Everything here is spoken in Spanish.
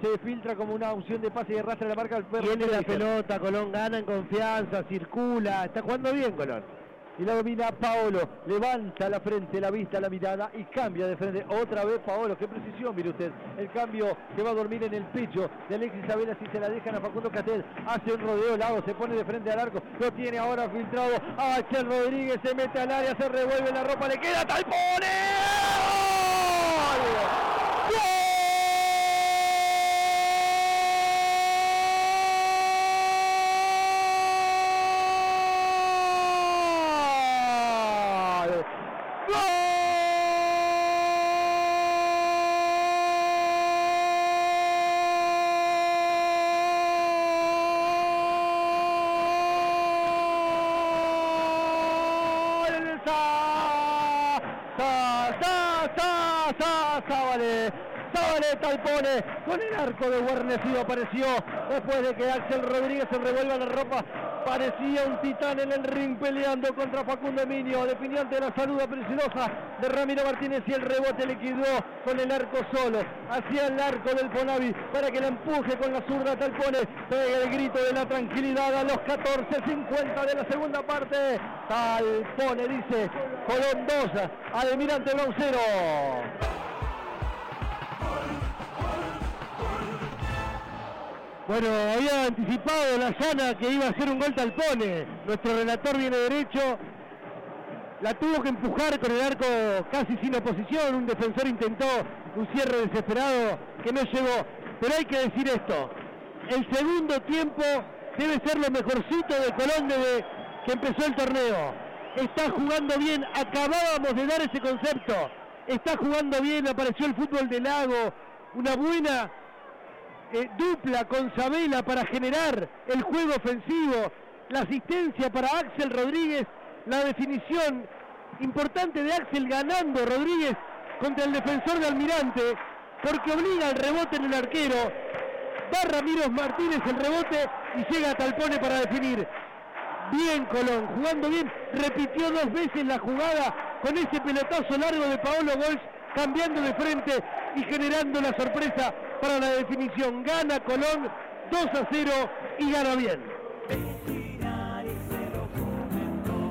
se filtra como una opción de pase y arrastra la marca al perro. Tiene la pelota, Colón gana en confianza, circula, está jugando bien Colón. Y la domina Paolo, levanta la frente, la vista, la mirada y cambia de frente. Otra vez Paolo, qué precisión, mire usted. El cambio que va a dormir en el pecho de Alexis Isabela si se la dejan a Facundo Catel. Hace un rodeo lado, se pone de frente al arco. Lo tiene ahora filtrado. Axel Rodríguez se mete al área, se revuelve la ropa, le queda Talpone. Sábale, Sábale Talpone con el arco de guarnecido apareció después de que Axel Rodríguez se revuelva la ropa. Parecía un titán en el ring peleando contra Facundo Minio, definiente de la saluda preciosa de Ramiro Martínez y el rebote le quedó con el arco solo hacia el arco del Ponavi para que la empuje con la zurda Talpone. Pega el grito de la tranquilidad a los 14.50 de la segunda parte. Talpone dice Colón 2, Almirante Broncero. Bueno, había anticipado la Llana que iba a ser un gol talpone. Nuestro relator viene derecho. La tuvo que empujar con el arco casi sin oposición. Un defensor intentó un cierre desesperado que no llegó. Pero hay que decir esto. El segundo tiempo debe ser lo mejorcito de Colón desde que empezó el torneo. Está jugando bien. Acabábamos de dar ese concepto. Está jugando bien. Apareció el fútbol del lago. Una buena eh, dupla con Sabela para generar el juego ofensivo, la asistencia para Axel Rodríguez, la definición importante de Axel ganando Rodríguez contra el defensor de Almirante, porque obliga el rebote en el arquero, va Ramiro Martínez el rebote y llega a Talpone para definir. Bien Colón, jugando bien, repitió dos veces la jugada con ese pelotazo largo de Paolo Bols, cambiando de frente y generando la sorpresa para la definición. Gana Colón 2 a 0 y gana bien.